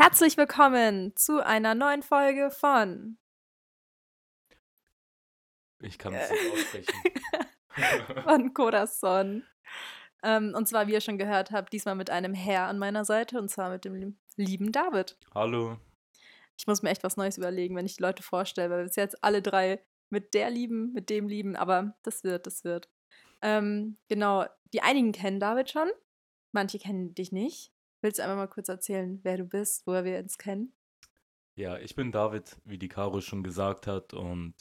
Herzlich willkommen zu einer neuen Folge von. Ich kann es nicht aussprechen. von Corazon. Ähm, und zwar, wie ihr schon gehört habt, diesmal mit einem Herr an meiner Seite und zwar mit dem lieben David. Hallo. Ich muss mir echt was Neues überlegen, wenn ich die Leute vorstelle, weil wir jetzt alle drei mit der lieben, mit dem lieben, aber das wird, das wird. Ähm, genau, die einigen kennen David schon, manche kennen dich nicht. Willst du einfach mal kurz erzählen, wer du bist, woher wir uns kennen? Ja, ich bin David, wie die Caro schon gesagt hat, und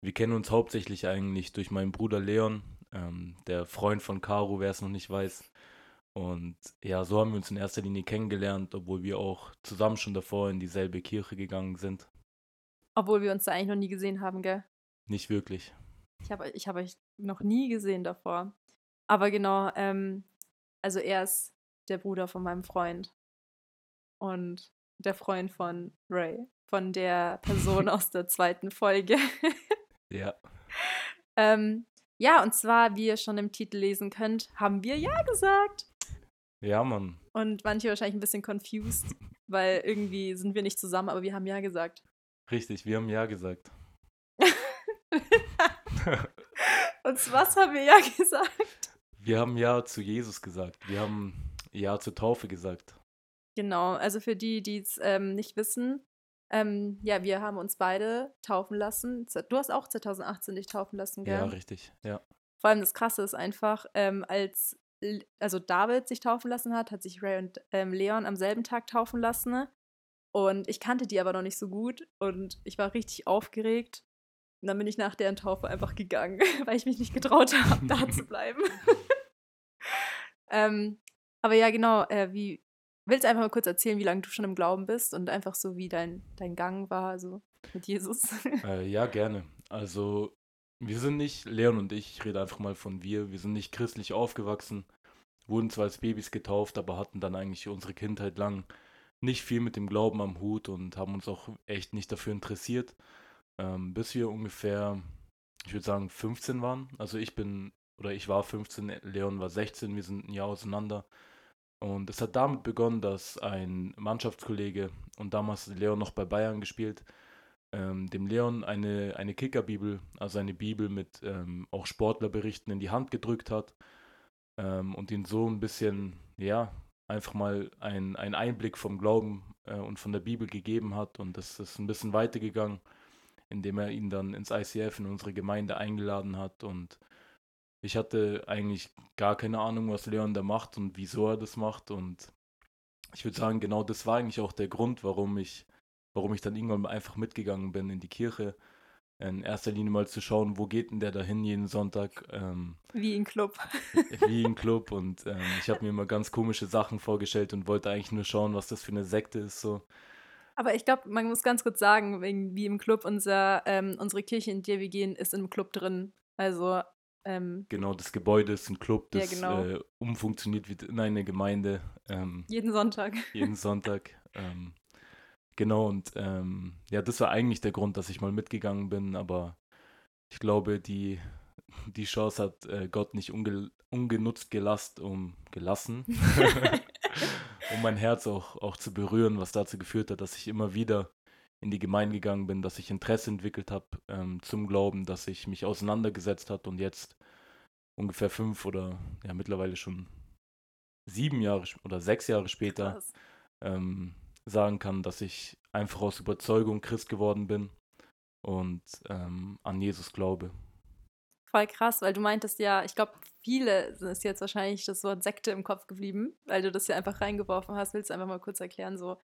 wir kennen uns hauptsächlich eigentlich durch meinen Bruder Leon, ähm, der Freund von Caro, wer es noch nicht weiß. Und ja, so haben wir uns in erster Linie kennengelernt, obwohl wir auch zusammen schon davor in dieselbe Kirche gegangen sind. Obwohl wir uns da eigentlich noch nie gesehen haben, gell? Nicht wirklich. Ich habe ich hab euch noch nie gesehen davor. Aber genau, ähm, also er ist der Bruder von meinem Freund. Und der Freund von Ray, von der Person aus der zweiten Folge. ja. Ähm, ja, und zwar, wie ihr schon im Titel lesen könnt, haben wir Ja gesagt. Ja, Mann. Und manche wahrscheinlich ein bisschen confused, weil irgendwie sind wir nicht zusammen, aber wir haben Ja gesagt. Richtig, wir haben Ja gesagt. und was haben wir Ja gesagt? Wir haben Ja zu Jesus gesagt. Wir haben Ja zur Taufe gesagt. Genau, also für die, die es ähm, nicht wissen, ähm, ja, wir haben uns beide taufen lassen. Du hast auch 2018 dich taufen lassen, gell? Ja, richtig, ja. Vor allem das Krasse ist einfach, ähm, als also David sich taufen lassen hat, hat sich Ray und ähm, Leon am selben Tag taufen lassen. Und ich kannte die aber noch nicht so gut und ich war richtig aufgeregt. Und dann bin ich nach deren Taufe einfach gegangen, weil ich mich nicht getraut habe, da zu bleiben. ähm, aber ja, genau, äh, wie, willst du einfach mal kurz erzählen, wie lange du schon im Glauben bist und einfach so, wie dein, dein Gang war, so mit Jesus? Äh, ja, gerne. Also, wir sind nicht, Leon und ich, ich rede einfach mal von wir, wir sind nicht christlich aufgewachsen, wurden zwar als Babys getauft, aber hatten dann eigentlich unsere Kindheit lang nicht viel mit dem Glauben am Hut und haben uns auch echt nicht dafür interessiert, ähm, bis wir ungefähr, ich würde sagen, 15 waren. Also ich bin, oder ich war 15, Leon war 16, wir sind ein Jahr auseinander. Und es hat damit begonnen, dass ein Mannschaftskollege, und damals Leon noch bei Bayern gespielt, ähm, dem Leon eine, eine Kickerbibel, also eine Bibel mit ähm, auch Sportlerberichten in die Hand gedrückt hat ähm, und ihn so ein bisschen, ja, einfach mal einen Einblick vom Glauben äh, und von der Bibel gegeben hat. Und das ist ein bisschen weitergegangen, indem er ihn dann ins ICF in unsere Gemeinde eingeladen hat und ich hatte eigentlich gar keine Ahnung, was Leon da macht und wieso er das macht. Und ich würde sagen, genau das war eigentlich auch der Grund, warum ich, warum ich dann irgendwann einfach mitgegangen bin in die Kirche. In erster Linie mal zu schauen, wo geht denn der dahin jeden Sonntag? Ähm, wie im Club. wie im Club. Und ähm, ich habe mir immer ganz komische Sachen vorgestellt und wollte eigentlich nur schauen, was das für eine Sekte ist. So. Aber ich glaube, man muss ganz kurz sagen, wegen, wie im Club, unser, ähm, unsere Kirche, in der wir gehen, ist im Club drin. Also ähm, genau, das Gebäude ist ein Club, das ja, genau. äh, umfunktioniert wird in eine Gemeinde. Ähm, jeden Sonntag. Jeden Sonntag. ähm, genau, und ähm, ja, das war eigentlich der Grund, dass ich mal mitgegangen bin, aber ich glaube, die, die Chance hat äh, Gott nicht unge ungenutzt gelast, um, gelassen, um mein Herz auch, auch zu berühren, was dazu geführt hat, dass ich immer wieder in die Gemeinde gegangen bin, dass ich Interesse entwickelt habe ähm, zum Glauben, dass ich mich auseinandergesetzt habe und jetzt ungefähr fünf oder ja mittlerweile schon sieben Jahre oder sechs Jahre später ähm, sagen kann, dass ich einfach aus Überzeugung Christ geworden bin und ähm, an Jesus glaube. Voll krass, weil du meintest ja, ich glaube, viele ist jetzt wahrscheinlich das Wort Sekte im Kopf geblieben, weil du das ja einfach reingeworfen hast. Willst du einfach mal kurz erklären, so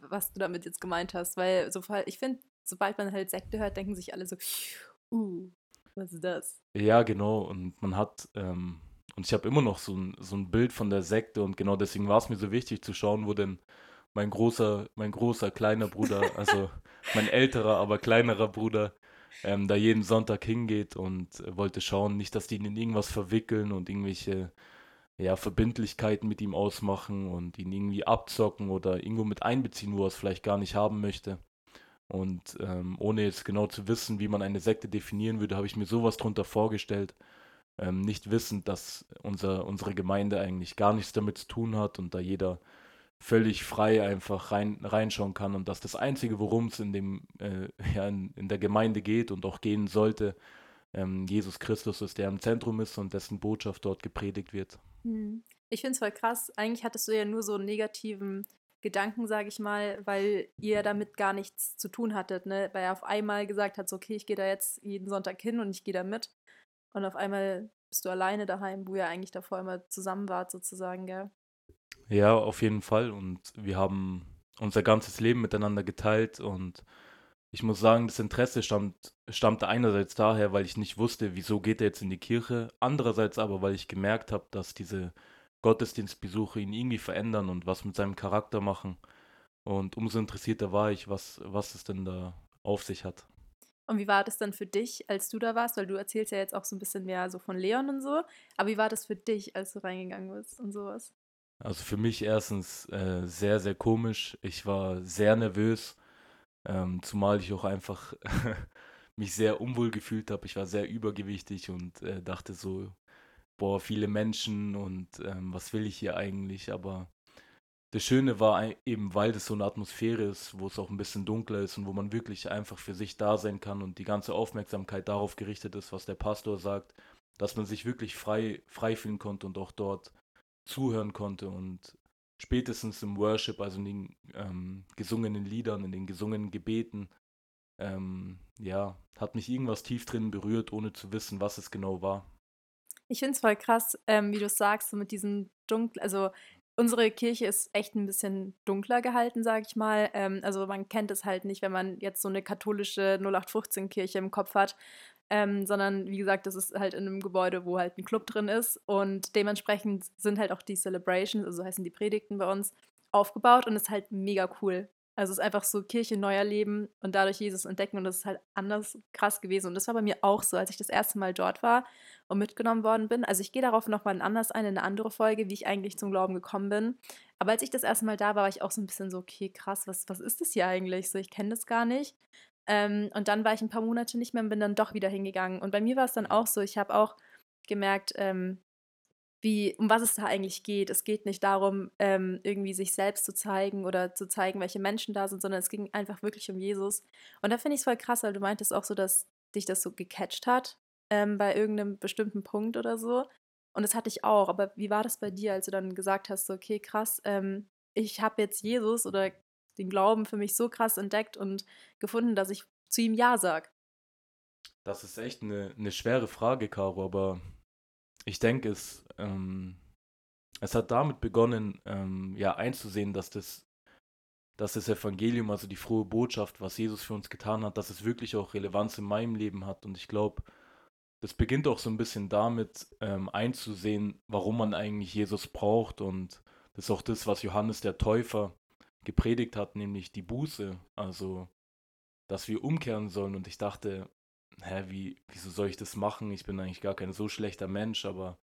was du damit jetzt gemeint hast, weil so, ich finde, sobald man halt Sekte hört, denken sich alle so, uh, was ist das? Ja, genau. Und man hat, ähm, und ich habe immer noch so ein, so ein Bild von der Sekte und genau deswegen war es mir so wichtig zu schauen, wo denn mein großer, mein großer, kleiner Bruder, also mein älterer, aber kleinerer Bruder, ähm, da jeden Sonntag hingeht und wollte schauen, nicht, dass die ihn in irgendwas verwickeln und irgendwelche ja, Verbindlichkeiten mit ihm ausmachen und ihn irgendwie abzocken oder irgendwo mit einbeziehen, wo er es vielleicht gar nicht haben möchte. Und ähm, ohne jetzt genau zu wissen, wie man eine Sekte definieren würde, habe ich mir sowas drunter vorgestellt. Ähm, nicht wissend, dass unser, unsere Gemeinde eigentlich gar nichts damit zu tun hat und da jeder völlig frei einfach rein, reinschauen kann und dass das Einzige, worum es in, äh, ja, in, in, der Gemeinde geht und auch gehen sollte, ähm, Jesus Christus ist, der im Zentrum ist und dessen Botschaft dort gepredigt wird. Hm. Ich finde es voll krass. Eigentlich hattest du ja nur so einen negativen Gedanken, sage ich mal, weil ihr damit gar nichts zu tun hattet, ne? Weil er auf einmal gesagt hat, so, okay, ich gehe da jetzt jeden Sonntag hin und ich gehe da mit. Und auf einmal bist du alleine daheim, wo ihr eigentlich davor immer zusammen wart, sozusagen, gell? Ja, auf jeden Fall. Und wir haben unser ganzes Leben miteinander geteilt und ich muss sagen, das Interesse stammt, stammte einerseits daher, weil ich nicht wusste, wieso geht er jetzt in die Kirche, andererseits aber, weil ich gemerkt habe, dass diese Gottesdienstbesuche ihn irgendwie verändern und was mit seinem Charakter machen. Und umso interessierter war ich, was, was es denn da auf sich hat. Und wie war das dann für dich, als du da warst? Weil du erzählst ja jetzt auch so ein bisschen mehr so von Leon und so. Aber wie war das für dich, als du reingegangen bist und sowas? Also für mich erstens äh, sehr, sehr komisch. Ich war sehr nervös, ähm, zumal ich auch einfach mich sehr unwohl gefühlt habe. Ich war sehr übergewichtig und äh, dachte so, boah, viele Menschen und ähm, was will ich hier eigentlich? Aber das Schöne war eben, weil das so eine Atmosphäre ist, wo es auch ein bisschen dunkler ist und wo man wirklich einfach für sich da sein kann und die ganze Aufmerksamkeit darauf gerichtet ist, was der Pastor sagt, dass man sich wirklich frei, frei fühlen konnte und auch dort zuhören konnte und spätestens im Worship, also in den ähm, gesungenen Liedern, in den gesungenen Gebeten, ähm, ja, hat mich irgendwas tief drin berührt, ohne zu wissen, was es genau war. Ich finde es voll krass, ähm, wie du sagst, so mit diesen dunklen, also unsere Kirche ist echt ein bisschen dunkler gehalten, sage ich mal. Ähm, also man kennt es halt nicht, wenn man jetzt so eine katholische 0815-Kirche im Kopf hat, ähm, sondern wie gesagt, das ist halt in einem Gebäude, wo halt ein Club drin ist und dementsprechend sind halt auch die Celebrations, also heißen die Predigten bei uns, aufgebaut und ist halt mega cool. Also es ist einfach so Kirche neuer Leben und dadurch Jesus entdecken und das ist halt anders krass gewesen. Und das war bei mir auch so, als ich das erste Mal dort war und mitgenommen worden bin. Also ich gehe darauf nochmal anders ein, in eine andere Folge, wie ich eigentlich zum Glauben gekommen bin. Aber als ich das erste Mal da war, war ich auch so ein bisschen so, okay, krass, was, was ist das hier eigentlich? So, ich kenne das gar nicht. Ähm, und dann war ich ein paar Monate nicht mehr und bin dann doch wieder hingegangen. Und bei mir war es dann auch so, ich habe auch gemerkt, ähm, wie, um was es da eigentlich geht. Es geht nicht darum, ähm, irgendwie sich selbst zu zeigen oder zu zeigen, welche Menschen da sind, sondern es ging einfach wirklich um Jesus. Und da finde ich es voll krass, weil du meintest auch so, dass dich das so gecatcht hat ähm, bei irgendeinem bestimmten Punkt oder so. Und das hatte ich auch. Aber wie war das bei dir, als du dann gesagt hast, so, okay, krass, ähm, ich habe jetzt Jesus oder den Glauben für mich so krass entdeckt und gefunden, dass ich zu ihm Ja sage? Das ist echt eine, eine schwere Frage, Caro, aber ich denke, es, ähm, es hat damit begonnen, ähm, ja, einzusehen, dass das, dass das Evangelium, also die frohe Botschaft, was Jesus für uns getan hat, dass es wirklich auch Relevanz in meinem Leben hat. Und ich glaube, das beginnt auch so ein bisschen damit, ähm, einzusehen, warum man eigentlich Jesus braucht. Und das ist auch das, was Johannes der Täufer gepredigt hat, nämlich die Buße. Also, dass wir umkehren sollen. Und ich dachte, hä, wie, wieso soll ich das machen? Ich bin eigentlich gar kein so schlechter Mensch, aber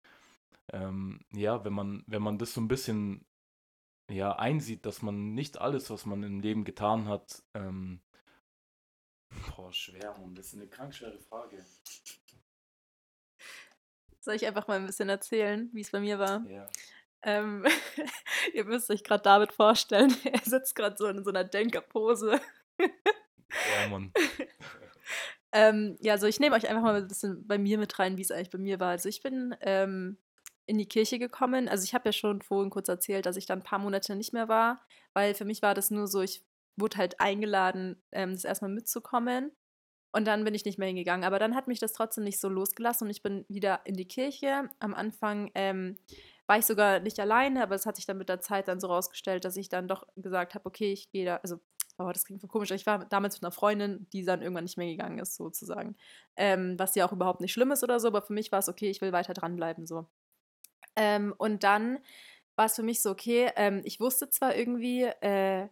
ähm, ja, wenn man, wenn man das so ein bisschen ja, einsieht, dass man nicht alles, was man im Leben getan hat, ähm, boah, schwer, Mann, das ist eine krank schwere Frage. Soll ich einfach mal ein bisschen erzählen, wie es bei mir war? Ja. Ähm, ihr müsst euch gerade David vorstellen, er sitzt gerade so in so einer Denkerpose. ja, Mann. Ähm, ja, also ich nehme euch einfach mal ein bisschen bei mir mit rein, wie es eigentlich bei mir war. Also ich bin ähm, in die Kirche gekommen. Also ich habe ja schon vorhin kurz erzählt, dass ich dann ein paar Monate nicht mehr war, weil für mich war das nur so, ich wurde halt eingeladen, ähm, das erstmal mitzukommen. Und dann bin ich nicht mehr hingegangen. Aber dann hat mich das trotzdem nicht so losgelassen und ich bin wieder in die Kirche. Am Anfang ähm, war ich sogar nicht alleine, aber es hat sich dann mit der Zeit dann so rausgestellt, dass ich dann doch gesagt habe, okay, ich gehe da, also oh, das klingt so komisch. Ich war damals mit einer Freundin, die dann irgendwann nicht mehr gegangen ist, sozusagen. Ähm, was ja auch überhaupt nicht schlimm ist oder so, aber für mich war es okay, ich will weiter dranbleiben, so. Ähm, und dann war es für mich so, okay, ähm, ich wusste zwar irgendwie, äh,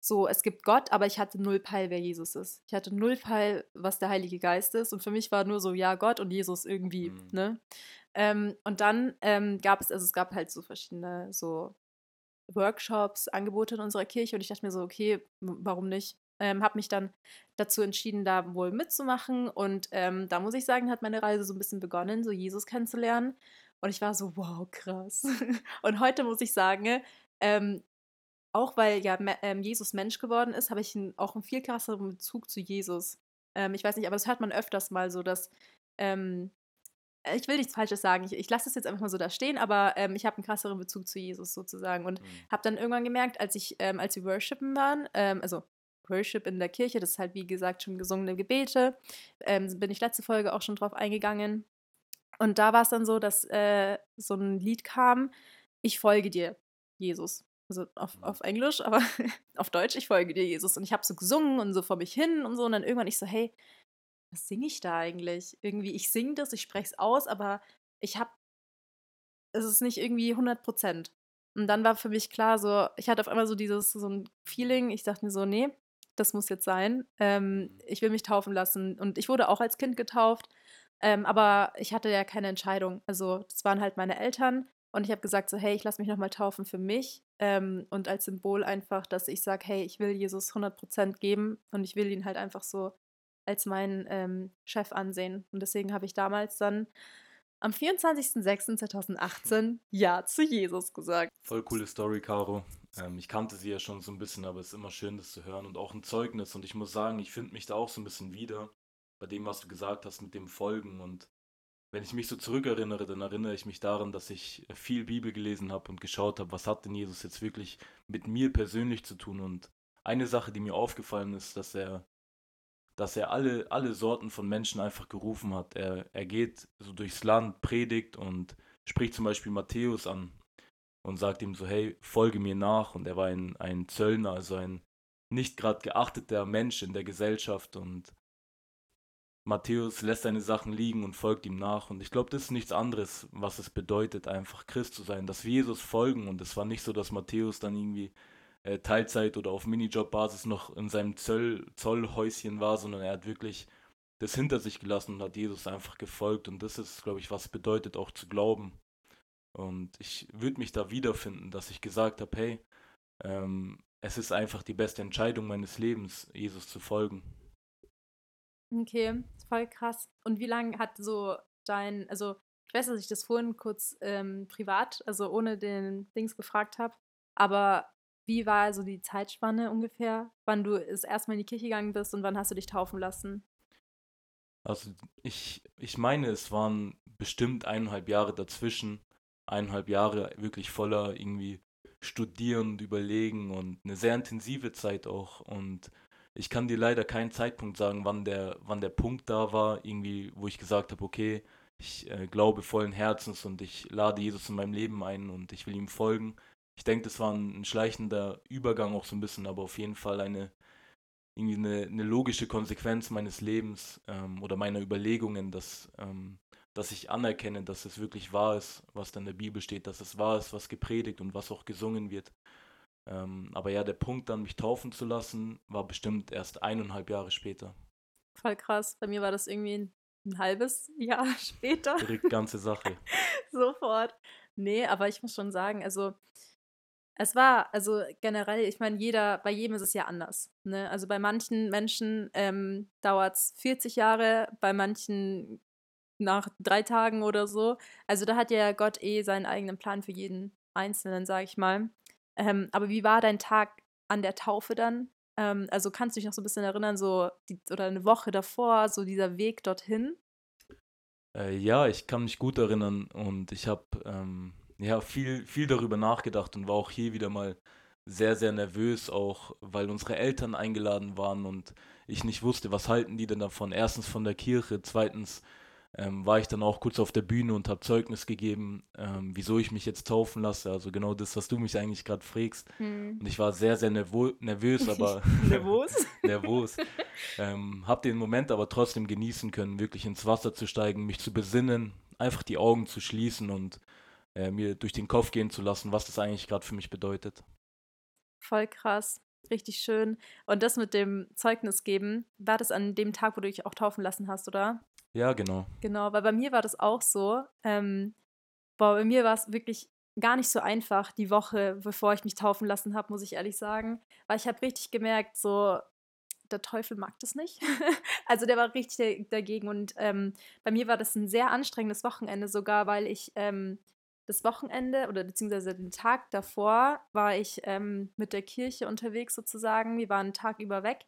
so, es gibt Gott, aber ich hatte null Peil, wer Jesus ist. Ich hatte null Peil, was der Heilige Geist ist. Und für mich war nur so, ja, Gott und Jesus irgendwie, mhm. ne? Ähm, und dann ähm, gab es, also es gab halt so verschiedene so Workshops, Angebote in unserer Kirche und ich dachte mir so, okay, warum nicht? Ähm, habe mich dann dazu entschieden, da wohl mitzumachen und ähm, da muss ich sagen, hat meine Reise so ein bisschen begonnen, so Jesus kennenzulernen und ich war so, wow, krass. und heute muss ich sagen, ähm, auch weil ja ähm, Jesus Mensch geworden ist, habe ich ein, auch einen viel krasseren Bezug zu Jesus. Ähm, ich weiß nicht, aber das hört man öfters mal so, dass ähm, ich will nichts Falsches sagen, ich, ich lasse das jetzt einfach mal so da stehen, aber ähm, ich habe einen krasseren Bezug zu Jesus sozusagen und mhm. habe dann irgendwann gemerkt, als ich, ähm, als wir worshipen waren, ähm, also Worship in der Kirche, das ist halt wie gesagt schon gesungene Gebete, bin ich letzte Folge auch schon drauf eingegangen. Und da war es dann so, dass äh, so ein Lied kam, ich folge dir, Jesus. Also auf, mhm. auf Englisch, aber auf Deutsch, ich folge dir, Jesus. Und ich habe so gesungen und so vor mich hin und so. Und dann irgendwann ich so, hey, was singe ich da eigentlich? Irgendwie, ich singe das, ich spreche es aus, aber ich habe, es ist nicht irgendwie 100 Prozent. Und dann war für mich klar, so, ich hatte auf einmal so dieses, so ein Feeling, ich dachte mir so, nee, das muss jetzt sein. Ähm, mhm. ich will mich taufen lassen. Und ich wurde auch als Kind getauft, ähm, aber ich hatte ja keine Entscheidung. Also, das waren halt meine Eltern. Und ich habe gesagt, so, hey, ich lasse mich nochmal taufen für mich. Ähm, und als Symbol einfach, dass ich sage, hey, ich will Jesus 100% geben und ich will ihn halt einfach so als meinen ähm, Chef ansehen. Und deswegen habe ich damals dann am 24.06.2018 Ja zu Jesus gesagt. Voll coole Story, Caro. Ähm, ich kannte sie ja schon so ein bisschen, aber es ist immer schön, das zu hören und auch ein Zeugnis. Und ich muss sagen, ich finde mich da auch so ein bisschen wieder bei dem, was du gesagt hast mit dem Folgen. Und wenn ich mich so zurückerinnere, dann erinnere ich mich daran, dass ich viel Bibel gelesen habe und geschaut habe, was hat denn Jesus jetzt wirklich mit mir persönlich zu tun. Und eine Sache, die mir aufgefallen ist, dass er dass er alle, alle Sorten von Menschen einfach gerufen hat. Er, er geht so durchs Land, predigt und spricht zum Beispiel Matthäus an und sagt ihm so, hey, folge mir nach. Und er war ein, ein Zöllner, also ein nicht gerade geachteter Mensch in der Gesellschaft und Matthäus lässt seine Sachen liegen und folgt ihm nach. Und ich glaube, das ist nichts anderes, was es bedeutet, einfach Christ zu sein, dass wir Jesus folgen. Und es war nicht so, dass Matthäus dann irgendwie äh, Teilzeit oder auf Minijob-Basis noch in seinem Zoll, Zollhäuschen war, sondern er hat wirklich das hinter sich gelassen und hat Jesus einfach gefolgt. Und das ist, glaube ich, was bedeutet auch zu glauben. Und ich würde mich da wiederfinden, dass ich gesagt habe, hey, ähm, es ist einfach die beste Entscheidung meines Lebens, Jesus zu folgen. Okay, voll krass. Und wie lange hat so dein, also ich weiß, dass ich das vorhin kurz ähm, privat, also ohne den Dings gefragt habe, aber wie war so die Zeitspanne ungefähr, wann du das erste Mal in die Kirche gegangen bist und wann hast du dich taufen lassen? Also ich, ich meine, es waren bestimmt eineinhalb Jahre dazwischen. Eineinhalb Jahre wirklich voller irgendwie Studieren und Überlegen und eine sehr intensive Zeit auch. Und ich kann dir leider keinen Zeitpunkt sagen, wann der, wann der Punkt da war, irgendwie, wo ich gesagt habe, okay, ich äh, glaube vollen Herzens und ich lade Jesus in meinem Leben ein und ich will ihm folgen ich denke, das war ein, ein, schleichender Übergang auch so ein bisschen, aber auf jeden Fall eine, irgendwie eine, eine logische Konsequenz meines Lebens ähm, oder meiner Überlegungen, dass, ähm, dass ich anerkenne, dass es wirklich wahr ist, was da in der Bibel steht, dass es wahr ist, was gepredigt und was auch gesungen wird. Ähm, aber ja, der Punkt dann, mich taufen zu lassen, war bestimmt erst eineinhalb Jahre später. Voll krass. Bei mir war das irgendwie ein, ein halbes Jahr später. Die ganze Sache. Sofort. Nee, aber ich muss schon sagen, also es war, also generell, ich meine, jeder, bei jedem ist es ja anders. Ne? Also bei manchen Menschen ähm, dauert es 40 Jahre, bei manchen nach drei Tagen oder so. Also da hat ja Gott eh seinen eigenen Plan für jeden Einzelnen, sag ich mal. Ähm, aber wie war dein Tag an der Taufe dann? Ähm, also kannst du dich noch so ein bisschen erinnern, so die, oder eine Woche davor, so dieser Weg dorthin? Äh, ja, ich kann mich gut erinnern und ich habe ähm, ja, viel, viel darüber nachgedacht und war auch hier wieder mal sehr, sehr nervös, auch weil unsere Eltern eingeladen waren und ich nicht wusste, was halten die denn davon. Erstens von der Kirche, zweitens ähm, war ich dann auch kurz auf der Bühne und habe Zeugnis gegeben, ähm, wieso ich mich jetzt taufen lasse. Also genau das, was du mich eigentlich gerade fragst. Hm. Und ich war sehr, sehr nervö nervös, aber nervös. nervös. Ähm, habe den Moment aber trotzdem genießen können, wirklich ins Wasser zu steigen, mich zu besinnen, einfach die Augen zu schließen und äh, mir durch den Kopf gehen zu lassen, was das eigentlich gerade für mich bedeutet. Voll krass, richtig schön. Und das mit dem Zeugnis geben, war das an dem Tag, wo du dich auch taufen lassen hast, oder? Ja, genau. Genau, weil bei mir war das auch so. Ähm, boah, bei mir war es wirklich gar nicht so einfach, die Woche, bevor ich mich taufen lassen habe, muss ich ehrlich sagen. Weil ich habe richtig gemerkt, so, der Teufel mag das nicht. also der war richtig dagegen. Und ähm, bei mir war das ein sehr anstrengendes Wochenende sogar, weil ich ähm, das Wochenende oder beziehungsweise den Tag davor war ich ähm, mit der Kirche unterwegs sozusagen. Wir waren einen Tag über weg.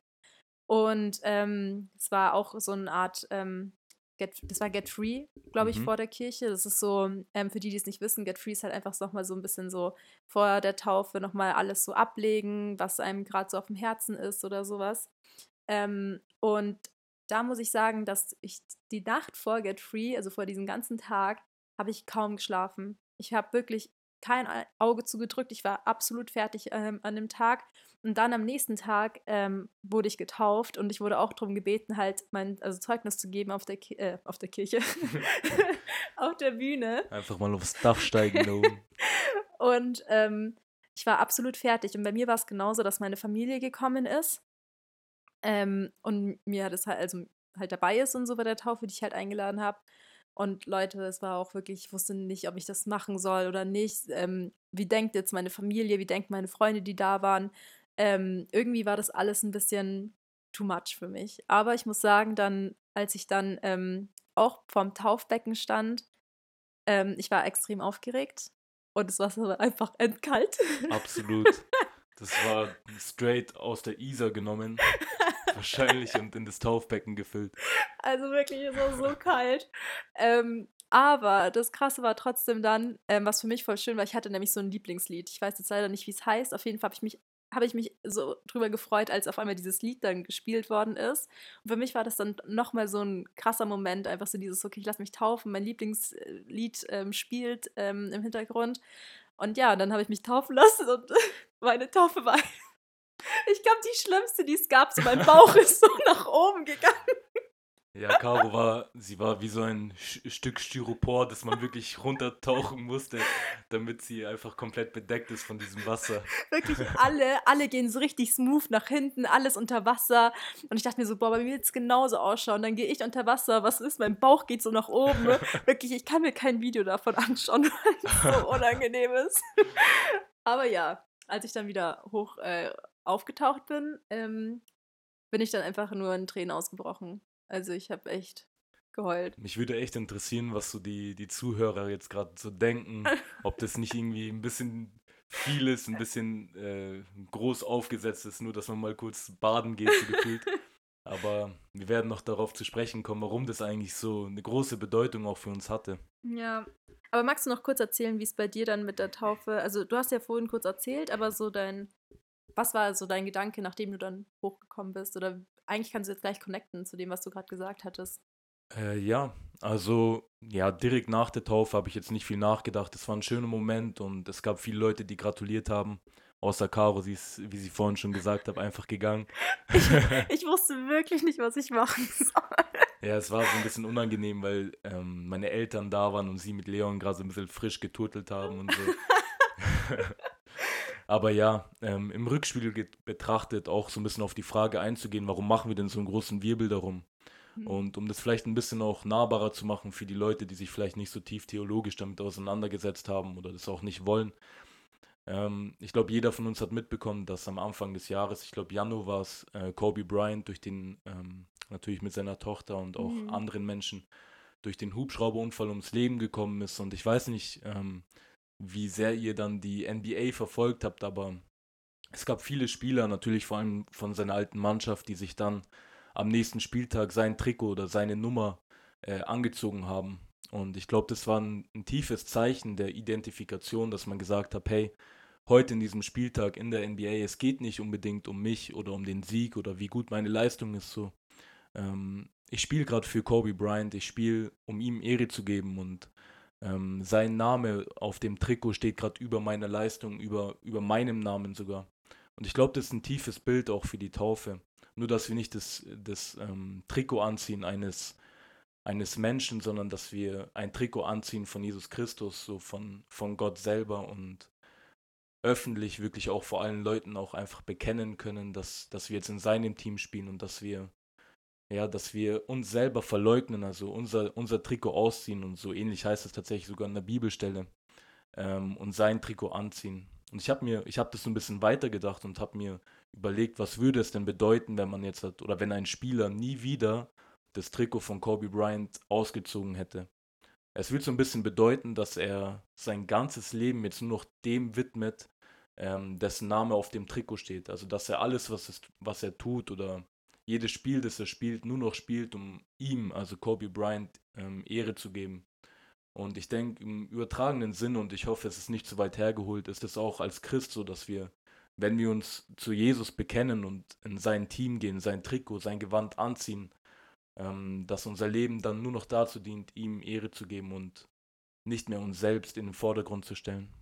Und ähm, es war auch so eine Art, ähm, Get, das war Get Free, glaube ich, mhm. vor der Kirche. Das ist so, ähm, für die, die es nicht wissen, Get Free ist halt einfach nochmal so ein bisschen so vor der Taufe nochmal alles so ablegen, was einem gerade so auf dem Herzen ist oder sowas. Ähm, und da muss ich sagen, dass ich die Nacht vor Get Free, also vor diesem ganzen Tag, habe ich kaum geschlafen. Ich habe wirklich kein Auge zugedrückt. Ich war absolut fertig ähm, an dem Tag. Und dann am nächsten Tag ähm, wurde ich getauft und ich wurde auch darum gebeten, halt mein also Zeugnis zu geben auf der, Ki äh, auf der Kirche, auf der Bühne. Einfach mal aufs Dach steigen. und ähm, ich war absolut fertig. Und bei mir war es genauso, dass meine Familie gekommen ist ähm, und mir das halt, also halt dabei ist und so bei der Taufe, die ich halt eingeladen habe. Und Leute, es war auch wirklich, ich wusste nicht, ob ich das machen soll oder nicht. Ähm, wie denkt jetzt meine Familie, wie denken meine Freunde, die da waren? Ähm, irgendwie war das alles ein bisschen too much für mich. Aber ich muss sagen, dann, als ich dann ähm, auch vorm Taufbecken stand, ähm, ich war extrem aufgeregt und das Wasser war einfach entkalt. Absolut. Das war straight aus der Isar genommen. Wahrscheinlich und in das Taufbecken gefüllt. Also wirklich, es war so kalt. Ähm, aber das Krasse war trotzdem dann, ähm, was für mich voll schön war, ich hatte nämlich so ein Lieblingslied. Ich weiß jetzt leider nicht, wie es heißt. Auf jeden Fall habe ich mich habe ich mich so drüber gefreut, als auf einmal dieses Lied dann gespielt worden ist. Und für mich war das dann nochmal so ein krasser Moment, einfach so dieses, okay, ich lasse mich taufen, mein Lieblingslied ähm, spielt ähm, im Hintergrund. Und ja, dann habe ich mich taufen lassen und meine Taufe war ich glaube, die schlimmste, die es gab, so mein Bauch ist so nach oben gegangen. Ja, Caro war, sie war wie so ein Stück Styropor, das man wirklich runtertauchen musste, damit sie einfach komplett bedeckt ist von diesem Wasser. Wirklich alle, alle gehen so richtig smooth nach hinten, alles unter Wasser. Und ich dachte mir so, boah, bei mir wird es genauso ausschauen. Dann gehe ich unter Wasser, was ist, mein Bauch geht so nach oben. Wirklich, ich kann mir kein Video davon anschauen, weil es so unangenehm ist. Aber ja, als ich dann wieder hoch äh, aufgetaucht bin, ähm, bin ich dann einfach nur in Tränen ausgebrochen. Also ich habe echt geheult. Mich würde echt interessieren, was so die, die Zuhörer jetzt gerade so denken. ob das nicht irgendwie ein bisschen viel ist, ein bisschen äh, groß aufgesetzt ist, nur dass man mal kurz baden geht, so gefühlt. Aber wir werden noch darauf zu sprechen kommen, warum das eigentlich so eine große Bedeutung auch für uns hatte. Ja, aber magst du noch kurz erzählen, wie es bei dir dann mit der Taufe, also du hast ja vorhin kurz erzählt, aber so dein was war so dein Gedanke, nachdem du dann hochgekommen bist? Oder eigentlich kannst du jetzt gleich connecten zu dem, was du gerade gesagt hattest. Äh, ja, also ja, direkt nach der Taufe habe ich jetzt nicht viel nachgedacht. Es war ein schöner Moment und es gab viele Leute, die gratuliert haben. Außer Caro, sie ist, wie sie vorhin schon gesagt hat, einfach gegangen. Ich, ich, wusste wirklich nicht, was ich machen soll. Ja, es war so ein bisschen unangenehm, weil ähm, meine Eltern da waren und sie mit Leon gerade so ein bisschen frisch geturtelt haben und so. Aber ja, ähm, im Rückspiel betrachtet auch so ein bisschen auf die Frage einzugehen, warum machen wir denn so einen großen Wirbel darum? Mhm. Und um das vielleicht ein bisschen auch nahbarer zu machen für die Leute, die sich vielleicht nicht so tief theologisch damit auseinandergesetzt haben oder das auch nicht wollen. Ähm, ich glaube, jeder von uns hat mitbekommen, dass am Anfang des Jahres, ich glaube Januar war es, äh, Kobe Bryant durch den, ähm, natürlich mit seiner Tochter und auch mhm. anderen Menschen, durch den Hubschrauberunfall ums Leben gekommen ist. Und ich weiß nicht, ähm, wie sehr ihr dann die NBA verfolgt habt, aber es gab viele Spieler, natürlich vor allem von seiner alten Mannschaft, die sich dann am nächsten Spieltag sein Trikot oder seine Nummer äh, angezogen haben. Und ich glaube, das war ein, ein, tiefes Zeichen der Identifikation, dass man gesagt hat, hey, heute in diesem Spieltag in der NBA, es geht nicht unbedingt um mich oder um den Sieg oder wie gut meine Leistung ist. So, ähm, ich spiele gerade für Kobe Bryant, ich spiele, um ihm Ehre zu geben und ähm, sein Name auf dem Trikot steht gerade über meiner Leistung, über, über meinem Namen sogar. Und ich glaube, das ist ein tiefes Bild auch für die Taufe. Nur, dass wir nicht das, das ähm, Trikot anziehen eines, eines Menschen, sondern dass wir ein Trikot anziehen von Jesus Christus, so von, von Gott selber und öffentlich wirklich auch vor allen Leuten auch einfach bekennen können, dass, dass wir jetzt in seinem Team spielen und dass wir ja, dass wir uns selber verleugnen, also unser, unser Trikot ausziehen und so ähnlich heißt es tatsächlich sogar in der Bibelstelle ähm, und sein Trikot anziehen. Und ich habe mir, ich habe das so ein bisschen weitergedacht und habe mir überlegt, was würde es denn bedeuten, wenn man jetzt hat, oder wenn ein Spieler nie wieder das Trikot von Kobe Bryant ausgezogen hätte. Es will so ein bisschen bedeuten, dass er sein ganzes Leben jetzt nur noch dem widmet, ähm, dessen Name auf dem Trikot steht. Also dass er alles, was, es, was er tut oder jedes Spiel, das er spielt, nur noch spielt, um ihm, also Kobe Bryant, ähm, Ehre zu geben. Und ich denke, im übertragenen Sinne, und ich hoffe, es ist nicht zu weit hergeholt, ist es auch als Christ so, dass wir, wenn wir uns zu Jesus bekennen und in sein Team gehen, sein Trikot, sein Gewand anziehen, ähm, dass unser Leben dann nur noch dazu dient, ihm Ehre zu geben und nicht mehr uns selbst in den Vordergrund zu stellen.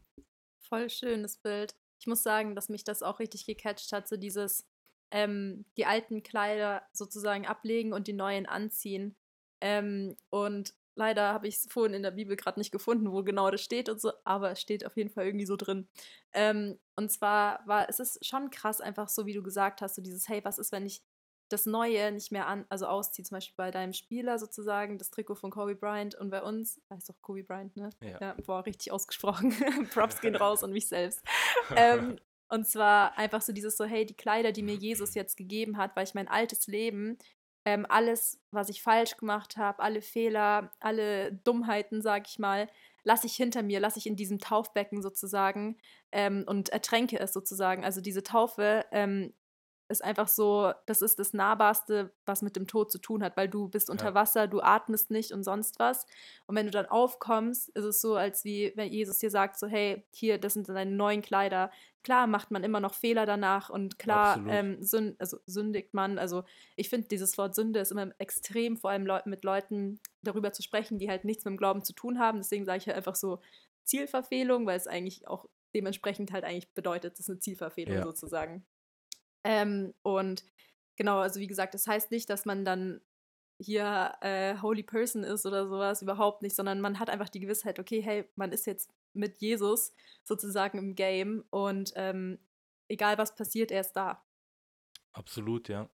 Voll schönes Bild. Ich muss sagen, dass mich das auch richtig gecatcht hat, so dieses ähm, die alten Kleider sozusagen ablegen und die neuen anziehen. Ähm, und leider habe ich es vorhin in der Bibel gerade nicht gefunden, wo genau das steht und so, aber es steht auf jeden Fall irgendwie so drin. Ähm, und zwar war es ist schon krass, einfach so wie du gesagt hast, so dieses, hey, was ist, wenn ich das Neue nicht mehr an, also ausziehe, zum Beispiel bei deinem Spieler sozusagen, das Trikot von Kobe Bryant und bei uns, heißt doch Kobe Bryant, ne? Ja. ja boah, richtig ausgesprochen. Props gehen raus und mich selbst. ähm, und zwar einfach so dieses so, hey, die Kleider, die mir Jesus jetzt gegeben hat, weil ich mein altes Leben, ähm, alles, was ich falsch gemacht habe, alle Fehler, alle Dummheiten, sag ich mal, lasse ich hinter mir, lasse ich in diesem Taufbecken sozusagen ähm, und ertränke es sozusagen. Also diese Taufe ähm, ist einfach so, das ist das Nahbarste, was mit dem Tod zu tun hat, weil du bist unter ja. Wasser, du atmest nicht und sonst was. Und wenn du dann aufkommst, ist es so, als wie wenn Jesus dir sagt, so, hey, hier, das sind deine neuen Kleider. Klar macht man immer noch Fehler danach und klar ähm, sünd, also sündigt man. Also ich finde, dieses Wort Sünde ist immer extrem, vor allem Leu mit Leuten darüber zu sprechen, die halt nichts mit dem Glauben zu tun haben. Deswegen sage ich halt einfach so Zielverfehlung, weil es eigentlich auch dementsprechend halt eigentlich bedeutet, das ist eine Zielverfehlung ja. sozusagen. Ähm, und genau, also wie gesagt, das heißt nicht, dass man dann hier äh, Holy Person ist oder sowas, überhaupt nicht, sondern man hat einfach die Gewissheit, okay, hey, man ist jetzt mit Jesus sozusagen im Game und ähm, egal was passiert, er ist da. Absolut, ja.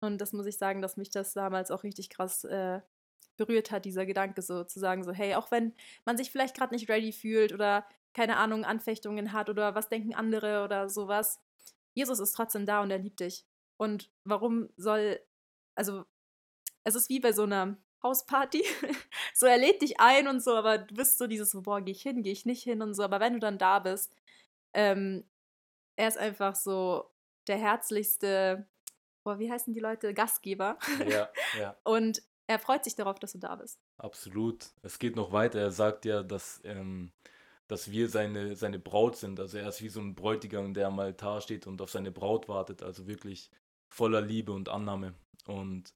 Und das muss ich sagen, dass mich das damals auch richtig krass äh, berührt hat, dieser Gedanke so zu sagen, so, hey, auch wenn man sich vielleicht gerade nicht ready fühlt oder keine Ahnung, Anfechtungen hat oder was denken andere oder sowas, Jesus ist trotzdem da und er liebt dich. Und warum soll, also es ist wie bei so einer Hausparty. so, er lädt dich ein und so, aber du bist so dieses, boah, gehe ich hin, gehe ich nicht hin und so. Aber wenn du dann da bist, ähm, er ist einfach so der herzlichste, boah, wie heißen die Leute? Gastgeber. Ja, ja. und er freut sich darauf, dass du da bist. Absolut. Es geht noch weiter. Er sagt ja, dass ähm, dass wir seine, seine Braut sind. Also er ist wie so ein Bräutigam, der am Altar steht und auf seine Braut wartet. Also wirklich voller Liebe und Annahme. Und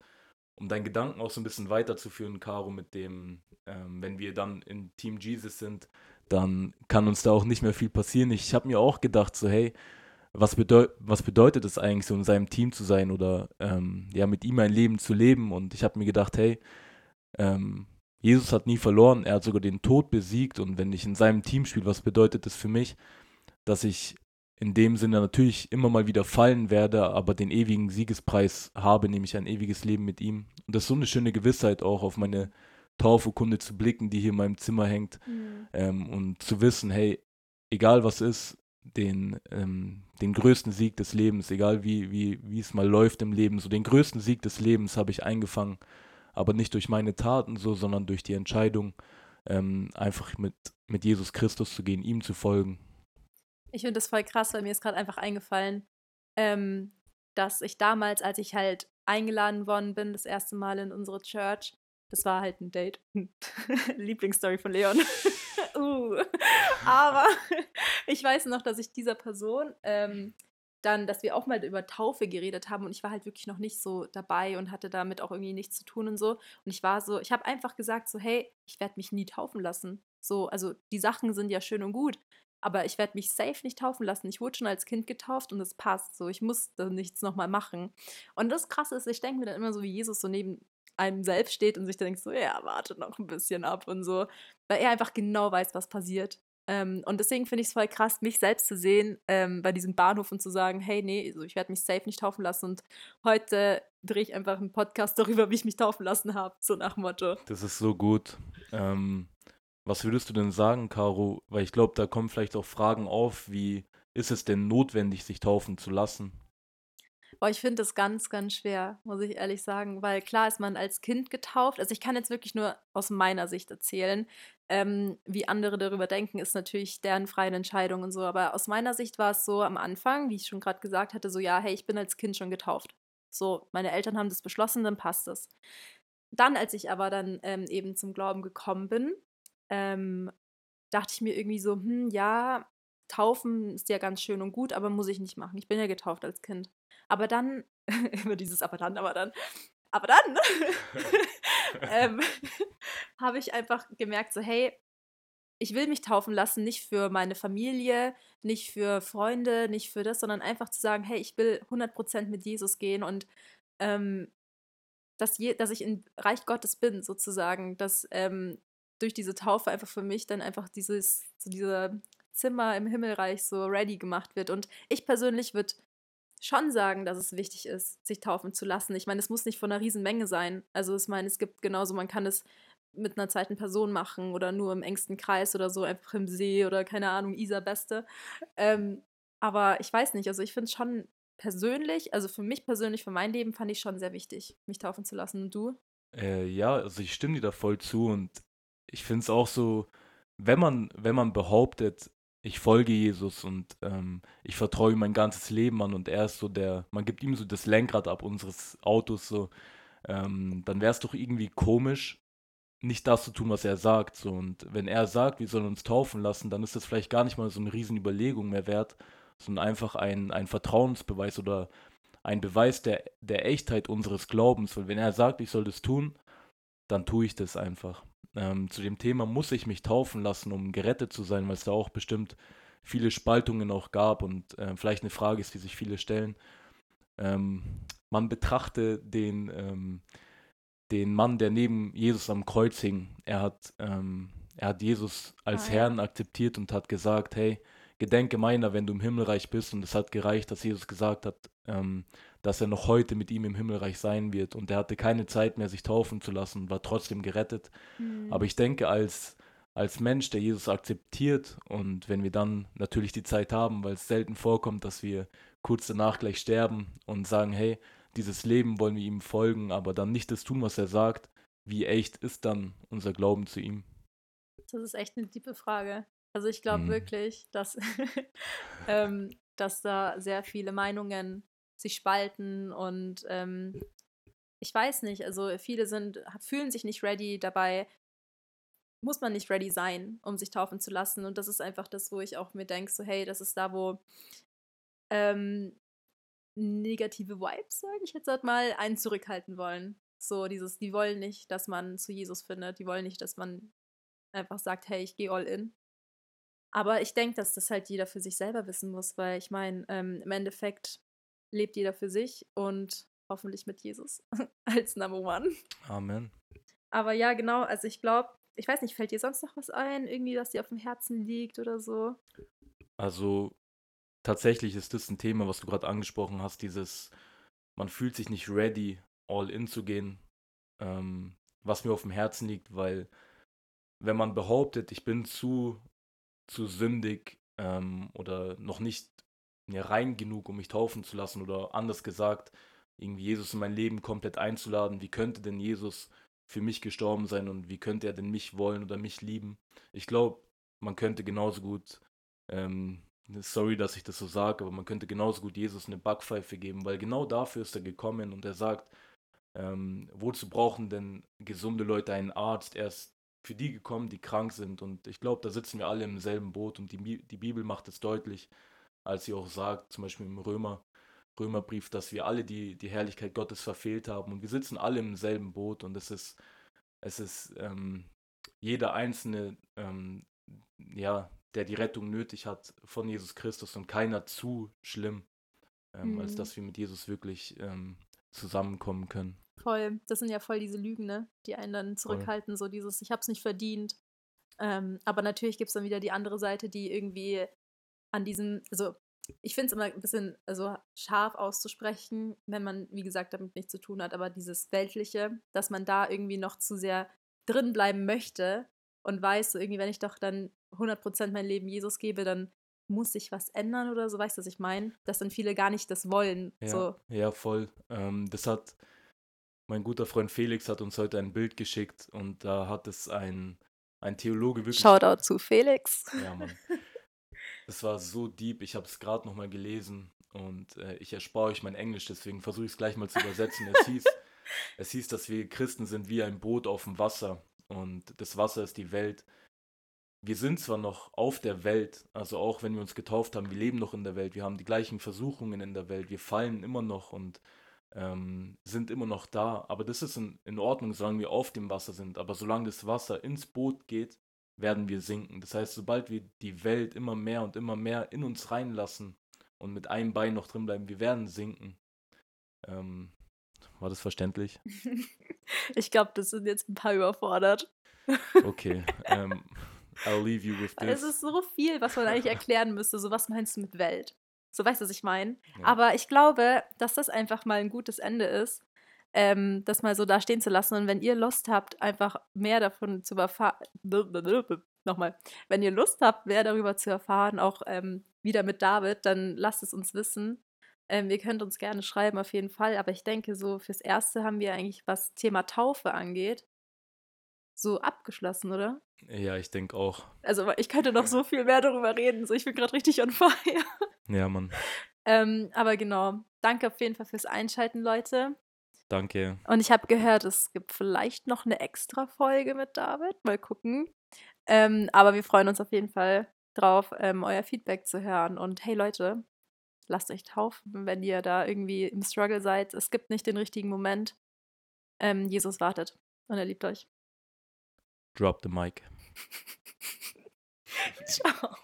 um deinen Gedanken auch so ein bisschen weiterzuführen, Caro, mit dem, ähm, wenn wir dann in Team Jesus sind, dann kann uns da auch nicht mehr viel passieren. Ich habe mir auch gedacht, so hey, was, bedeu was bedeutet es eigentlich, so in seinem Team zu sein oder ähm, ja, mit ihm ein Leben zu leben? Und ich habe mir gedacht, hey, ähm, Jesus hat nie verloren, er hat sogar den Tod besiegt und wenn ich in seinem Team spiele, was bedeutet das für mich? Dass ich in dem Sinne natürlich immer mal wieder fallen werde, aber den ewigen Siegespreis habe, nämlich ein ewiges Leben mit ihm. Und das ist so eine schöne Gewissheit auch auf meine Taufurkunde zu blicken, die hier in meinem Zimmer hängt mhm. ähm, und zu wissen, hey, egal was ist, den, ähm, den größten Sieg des Lebens, egal wie, wie, wie es mal läuft im Leben, so den größten Sieg des Lebens habe ich eingefangen aber nicht durch meine Taten so, sondern durch die Entscheidung, ähm, einfach mit, mit Jesus Christus zu gehen, ihm zu folgen. Ich finde das voll krass, weil mir ist gerade einfach eingefallen, ähm, dass ich damals, als ich halt eingeladen worden bin, das erste Mal in unsere Church, das war halt ein Date. Lieblingsstory von Leon. uh. Aber ich weiß noch, dass ich dieser Person ähm, dann, dass wir auch mal über Taufe geredet haben und ich war halt wirklich noch nicht so dabei und hatte damit auch irgendwie nichts zu tun und so. Und ich war so, ich habe einfach gesagt so, hey, ich werde mich nie taufen lassen. So, also die Sachen sind ja schön und gut, aber ich werde mich safe nicht taufen lassen. Ich wurde schon als Kind getauft und es passt so. Ich muss da nichts nochmal machen. Und das Krasse ist, ich denke mir dann immer so, wie Jesus so neben einem selbst steht und sich dann denkt so, ja, warte noch ein bisschen ab und so. Weil er einfach genau weiß, was passiert. Ähm, und deswegen finde ich es voll krass, mich selbst zu sehen ähm, bei diesem Bahnhof und zu sagen, hey, nee, also ich werde mich safe nicht taufen lassen. Und heute drehe ich einfach einen Podcast darüber, wie ich mich taufen lassen habe, so nach Motto. Das ist so gut. Ähm, was würdest du denn sagen, Caro? Weil ich glaube, da kommen vielleicht auch Fragen auf, wie ist es denn notwendig, sich taufen zu lassen? Boah, ich finde das ganz, ganz schwer, muss ich ehrlich sagen, weil klar ist man als Kind getauft. Also ich kann jetzt wirklich nur aus meiner Sicht erzählen. Ähm, wie andere darüber denken, ist natürlich deren freie Entscheidung und so. Aber aus meiner Sicht war es so am Anfang, wie ich schon gerade gesagt hatte, so ja, hey, ich bin als Kind schon getauft. So, meine Eltern haben das beschlossen, dann passt es. Dann, als ich aber dann ähm, eben zum Glauben gekommen bin, ähm, dachte ich mir irgendwie so, hm, ja, taufen ist ja ganz schön und gut, aber muss ich nicht machen. Ich bin ja getauft als Kind. Aber dann, immer dieses aber dann, aber dann, aber dann, ähm, habe ich einfach gemerkt, so, hey, ich will mich taufen lassen, nicht für meine Familie, nicht für Freunde, nicht für das, sondern einfach zu sagen, hey, ich will 100% mit Jesus gehen und ähm, dass, je, dass ich im Reich Gottes bin, sozusagen, dass ähm, durch diese Taufe einfach für mich dann einfach dieses, so dieser Zimmer im Himmelreich so ready gemacht wird. Und ich persönlich würde schon sagen, dass es wichtig ist, sich taufen zu lassen. Ich meine, es muss nicht von einer riesen Menge sein. Also ich meine, es gibt genauso, man kann es mit einer zweiten Person machen oder nur im engsten Kreis oder so, einfach im See oder keine Ahnung, Isa Beste. Ähm, aber ich weiß nicht, also ich finde es schon persönlich, also für mich persönlich, für mein Leben fand ich schon sehr wichtig, mich taufen zu lassen. Und du? Äh, ja, also ich stimme dir da voll zu und ich finde es auch so, wenn man, wenn man behauptet, ich folge Jesus und ähm, ich vertraue mein ganzes Leben an und er ist so der, man gibt ihm so das Lenkrad ab unseres Autos so, ähm, dann wäre es doch irgendwie komisch, nicht das zu tun, was er sagt. So. Und wenn er sagt, wir sollen uns taufen lassen, dann ist das vielleicht gar nicht mal so eine Riesenüberlegung mehr wert, sondern einfach ein, ein Vertrauensbeweis oder ein Beweis der, der Echtheit unseres Glaubens. Und wenn er sagt, ich soll das tun, dann tue ich das einfach. Ähm, zu dem Thema muss ich mich taufen lassen, um gerettet zu sein, weil es da auch bestimmt viele Spaltungen auch gab und äh, vielleicht eine Frage ist, die sich viele stellen. Ähm, man betrachte den, ähm, den Mann, der neben Jesus am Kreuz hing. Er hat, ähm, er hat Jesus als ah, Herrn ja. akzeptiert und hat gesagt, hey, gedenke meiner, wenn du im Himmelreich bist. Und es hat gereicht, dass Jesus gesagt hat, ähm, dass er noch heute mit ihm im Himmelreich sein wird. Und er hatte keine Zeit mehr, sich taufen zu lassen, war trotzdem gerettet. Mhm. Aber ich denke, als, als Mensch, der Jesus akzeptiert und wenn wir dann natürlich die Zeit haben, weil es selten vorkommt, dass wir kurz danach gleich sterben und sagen, hey, dieses Leben wollen wir ihm folgen, aber dann nicht das tun, was er sagt, wie echt ist dann unser Glauben zu ihm? Das ist echt eine tiefe Frage. Also ich glaube mhm. wirklich, dass, ähm, dass da sehr viele Meinungen sich spalten und ähm, ich weiß nicht, also viele sind, fühlen sich nicht ready, dabei muss man nicht ready sein, um sich taufen zu lassen. Und das ist einfach das, wo ich auch mir denke, so hey, das ist da, wo ähm, negative Vibes, sage ich jetzt halt mal, einen zurückhalten wollen. So dieses, die wollen nicht, dass man zu Jesus findet, die wollen nicht, dass man einfach sagt, hey, ich gehe all in. Aber ich denke, dass das halt jeder für sich selber wissen muss, weil ich meine, ähm, im Endeffekt lebt jeder für sich und hoffentlich mit Jesus als Number One. Amen. Aber ja, genau, also ich glaube, ich weiß nicht, fällt dir sonst noch was ein, irgendwie, was dir auf dem Herzen liegt oder so? Also tatsächlich ist das ein Thema, was du gerade angesprochen hast, dieses, man fühlt sich nicht ready, all in zu gehen, ähm, was mir auf dem Herzen liegt, weil wenn man behauptet, ich bin zu, zu sündig ähm, oder noch nicht ja, rein genug, um mich taufen zu lassen oder anders gesagt, irgendwie Jesus in mein Leben komplett einzuladen. Wie könnte denn Jesus für mich gestorben sein und wie könnte er denn mich wollen oder mich lieben? Ich glaube, man könnte genauso gut, ähm, sorry, dass ich das so sage, aber man könnte genauso gut Jesus eine Backpfeife geben, weil genau dafür ist er gekommen und er sagt, ähm, wozu brauchen denn gesunde Leute einen Arzt? Er ist für die gekommen, die krank sind. Und ich glaube, da sitzen wir alle im selben Boot und die, die Bibel macht es deutlich als sie auch sagt, zum Beispiel im Römer, Römerbrief, dass wir alle die, die Herrlichkeit Gottes verfehlt haben und wir sitzen alle im selben Boot und es ist, es ist ähm, jeder Einzelne, ähm, ja, der die Rettung nötig hat von Jesus Christus und keiner zu schlimm, ähm, mhm. als dass wir mit Jesus wirklich ähm, zusammenkommen können. Voll, das sind ja voll diese Lügen, ne? die einen dann zurückhalten, voll. so dieses, ich hab's nicht verdient. Ähm, aber natürlich gibt es dann wieder die andere Seite, die irgendwie an diesem, also ich finde es immer ein bisschen also scharf auszusprechen, wenn man, wie gesagt, damit nichts zu tun hat, aber dieses Weltliche, dass man da irgendwie noch zu sehr drin bleiben möchte und weiß, so irgendwie, wenn ich doch dann 100% mein Leben Jesus gebe, dann muss sich was ändern oder so, weißt du, was ich meine? Dass dann viele gar nicht das wollen. Ja, So. ja voll. Ähm, das hat mein guter Freund Felix hat uns heute ein Bild geschickt und da hat es ein, ein Theologe wirklich. Shoutout zu Felix. Ja, Mann. Das war so deep. Ich habe es gerade nochmal gelesen und äh, ich erspare euch mein Englisch, deswegen versuche ich es gleich mal zu übersetzen. Es hieß, es hieß, dass wir Christen sind wie ein Boot auf dem Wasser und das Wasser ist die Welt. Wir sind zwar noch auf der Welt, also auch wenn wir uns getauft haben, wir leben noch in der Welt, wir haben die gleichen Versuchungen in der Welt, wir fallen immer noch und ähm, sind immer noch da, aber das ist in, in Ordnung, solange wir auf dem Wasser sind. Aber solange das Wasser ins Boot geht, werden wir sinken. Das heißt, sobald wir die Welt immer mehr und immer mehr in uns reinlassen und mit einem Bein noch drin bleiben, wir werden sinken. Ähm, war das verständlich? Ich glaube, das sind jetzt ein paar überfordert. Okay. ähm, I'll leave you with Es this. ist so viel, was man eigentlich erklären müsste. So, was meinst du mit Welt? So, weißt du, was ich meine? Ja. Aber ich glaube, dass das einfach mal ein gutes Ende ist, ähm, das mal so da stehen zu lassen. Und wenn ihr Lust habt, einfach mehr davon zu erfahren, nochmal, wenn ihr Lust habt, mehr darüber zu erfahren, auch ähm, wieder mit David, dann lasst es uns wissen. Ähm, ihr könnt uns gerne schreiben, auf jeden Fall. Aber ich denke, so fürs Erste haben wir eigentlich, was Thema Taufe angeht, so abgeschlossen, oder? Ja, ich denke auch. Also ich könnte noch so viel mehr darüber reden. So, ich bin gerade richtig on fire. Ja, Mann. Ähm, aber genau, danke auf jeden Fall fürs Einschalten, Leute. Danke. Und ich habe gehört, es gibt vielleicht noch eine extra Folge mit David. Mal gucken. Ähm, aber wir freuen uns auf jeden Fall drauf, ähm, euer Feedback zu hören. Und hey Leute, lasst euch taufen, wenn ihr da irgendwie im Struggle seid. Es gibt nicht den richtigen Moment. Ähm, Jesus wartet und er liebt euch. Drop the mic. Ciao.